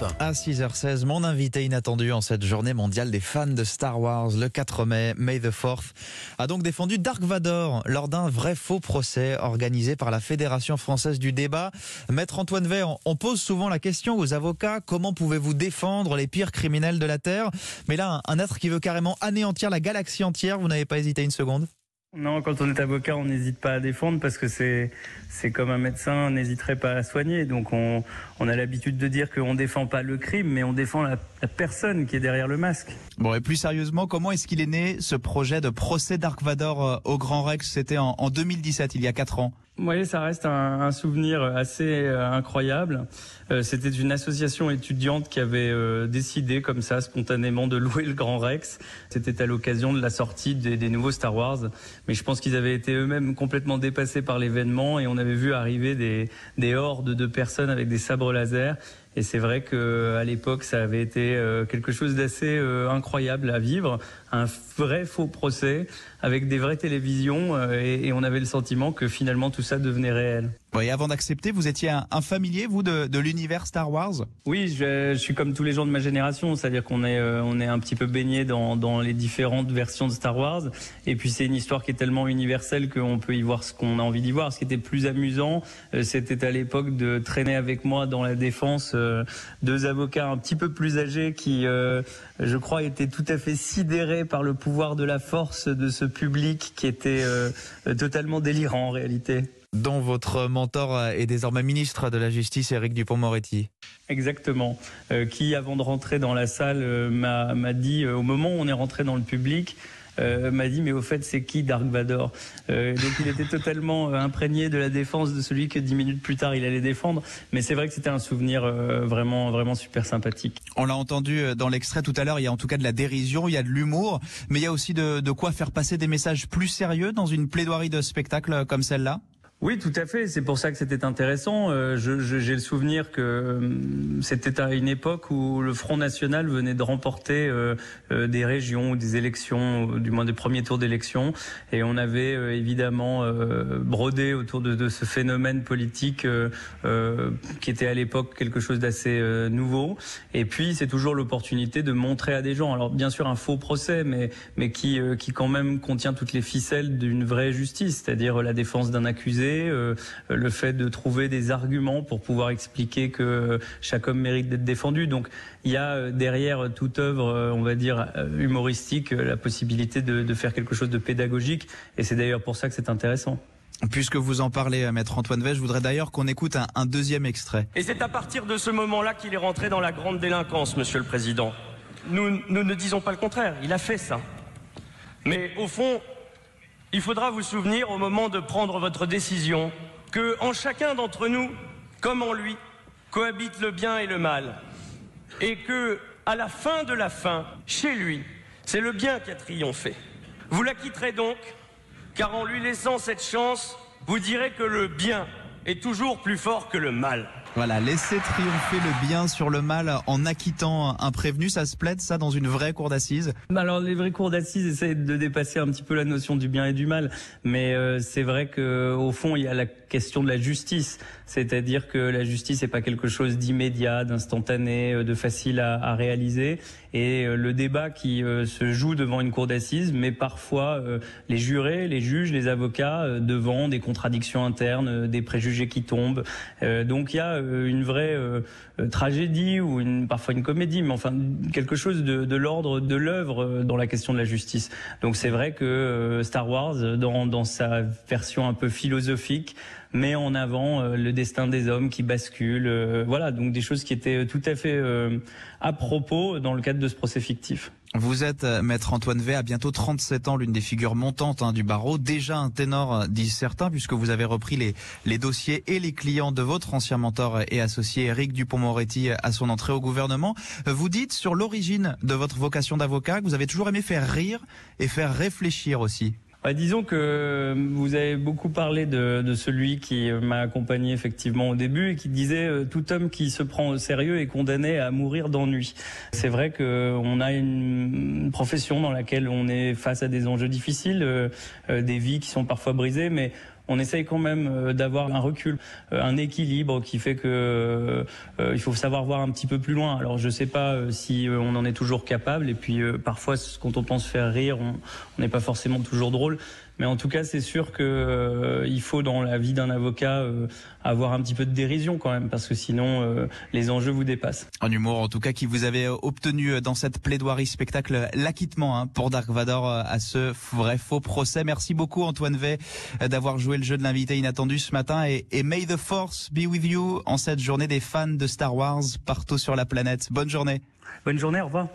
Europe 1. À 6h16, mon invité inattendu en cette journée mondiale des fans de Star Wars, le 4 mai, May the 4th, a donc défendu Dark Vador lors d'un vrai faux procès organisé par la Fédération française du débat. Maître Antoine Vert, on pose souvent la question aux avocats, comment pouvez-vous défendre les pires criminels de la Terre? Mais là, un être qui veut carrément anéantir la galaxie entière, vous n'avez pas hésité une seconde? Non, quand on est avocat, on n'hésite pas à défendre parce que c'est c'est comme un médecin n'hésiterait pas à soigner. Donc on, on a l'habitude de dire qu'on défend pas le crime, mais on défend la, personne qui est derrière le masque. Bon, et plus sérieusement, comment est-ce qu'il est né ce projet de procès Dark Vador euh, au Grand Rex? C'était en, en 2017, il y a quatre ans. Oui, ça reste un, souvenir assez euh, incroyable. Euh, C'était une association étudiante qui avait euh, décidé comme ça spontanément de louer le Grand Rex. C'était à l'occasion de la sortie des, des, nouveaux Star Wars. Mais je pense qu'ils avaient été eux-mêmes complètement dépassés par l'événement et on avait vu arriver des, des hordes de personnes avec des sabres laser et c'est vrai que à l'époque, ça avait été euh, quelque chose d'assez euh, incroyable à vivre, un vrai faux procès avec des vraies télévisions, euh, et, on avait le sentiment que finalement tout ça devenait réel. Et avant d'accepter, vous étiez un, familier, vous, de, de l'univers Star Wars? Oui, je, je, suis comme tous les gens de ma génération, c'est-à-dire qu'on est, on est un petit peu baigné dans, dans les différentes versions de Star Wars. Et puis c'est une histoire qui est tellement universelle qu'on peut y voir ce qu'on a envie d'y voir. Ce qui était plus amusant, c'était à l'époque de traîner avec moi dans la défense euh, deux avocats un petit peu plus âgés qui, euh, je crois, étaient tout à fait sidérés par le pouvoir de la force de ce public qui était euh, totalement délirant en réalité dont votre mentor est désormais ministre de la Justice, Éric Dupont-Moretti. Exactement. qui, avant de rentrer dans la salle, m'a dit, au moment où on est rentré dans le public, euh, m'a dit mais au fait c'est qui Dark Vador? Euh, Donc il était totalement euh, imprégné de la défense de celui que dix minutes plus tard il allait défendre. Mais c'est vrai que c'était un souvenir vraiment vraiment super sympathique. On l'a entendu dans l'extrait tout à l'heure. Il y a en tout cas de la dérision, il y a de l'humour, mais il y a aussi de, de quoi faire passer des messages plus sérieux dans une plaidoirie de spectacle comme celle-là? Oui, tout à fait. C'est pour ça que c'était intéressant. Euh, j'ai le souvenir que euh, c'était à une époque où le Front National venait de remporter euh, des régions ou des élections, du moins des premiers tours d'élections, et on avait évidemment brodé autour de, de, ce phénomène politique qui était à l'époque quelque chose d'assez nouveau. Et puis, c'est toujours l'opportunité de montrer à des gens, alors bien sûr un faux procès, mais mais qui qui quand même contient toutes les ficelles d'une vraie justice, c'est-à-dire la défense d'un accusé euh, le fait de trouver des arguments pour pouvoir expliquer que chaque homme mérite d'être défendu. Donc il y a euh, derrière toute œuvre, euh, on va dire, humoristique, la possibilité de, faire quelque chose de pédagogique. Et c'est d'ailleurs pour ça que c'est intéressant. Puisque vous en parlez, Maître Antoine Vey, je voudrais d'ailleurs qu'on écoute un, un, deuxième extrait. Et c'est à partir de ce moment-là qu'il est rentré dans la grande délinquance, Monsieur le Président. Nous, nous ne disons pas le contraire, il a fait ça. Mais au fond, il faudra vous souvenir au moment de prendre votre décision que en chacun d'entre nous, comme en lui, cohabitent le bien et le mal. Et que, à la fin de la fin, chez lui, c'est le bien qui a triomphé. Vous la quitterez donc, car en lui laissant cette chance, vous direz que le bien est toujours plus fort que le mal. Voilà, laisser triompher le bien sur le mal en acquittant un prévenu, ça se plaide ça dans une vraie cour d'assises? Alors les vraies cours d'assises essaient de dépasser un petit peu la notion du bien et du mal, mais euh, c'est vrai que au fond il y a la question de la justice, c'est-à-dire que la justice n'est pas quelque chose d'immédiat, d'instantané, euh, de facile à, à, réaliser, et euh, le débat qui se joue devant une cour d'assises, mais parfois les jurés, les juges, les avocats devant des contradictions internes, des préjugés qui tombent, donc il y a euh, une vraie euh, euh, tragédie ou une, parfois une comédie, mais enfin quelque chose de, l'ordre de l'œuvre dans la question de la justice. Donc c'est vrai que Star Wars, dans, dans sa version un peu philosophique, met en avant le destin des hommes qui basculent. voilà, donc des choses qui étaient tout à fait à propos dans le cadre de ce procès fictif. Vous êtes, euh, maître Antoine V, à bientôt 37 ans, l'une des figures montantes hein, du barreau. Déjà un ténor, euh, disent certains, puisque vous avez repris les, les dossiers et les clients de votre ancien mentor et associé Eric Dupont-Moretti à son entrée au gouvernement. Vous dites sur l'origine de votre vocation d'avocat que vous avez toujours aimé faire rire et faire réfléchir aussi. Bah, disons que vous avez beaucoup parlé de, de celui qui m'a accompagné effectivement au début et qui disait euh, tout homme qui se prend au sérieux est condamné à mourir d'ennui. C'est vrai qu'on a une profession dans laquelle on est face à des enjeux difficiles, euh, euh, des vies qui sont parfois brisées, mais on essaye quand même d'avoir un recul, un équilibre qui fait que il faut savoir voir un petit peu plus loin. Alors je sais pas si on en est toujours capable et puis parfois quand on pense faire rire, on n'est pas forcément toujours drôle. Mais en tout cas, c'est sûr que euh, il faut dans la vie d'un avocat euh, avoir un petit peu de dérision quand même, parce que sinon euh, les enjeux vous dépassent. En humour, en tout cas, qui vous avez obtenu dans cette plaidoirie spectacle l'acquittement hein, pour Dark Vador à ce vrai faux procès. Merci beaucoup Antoine V d'avoir joué le jeu de l'invité inattendu ce matin et, et May the Force be with you en cette journée des fans de Star Wars partout sur la planète. Bonne journée. Bonne journée, au revoir.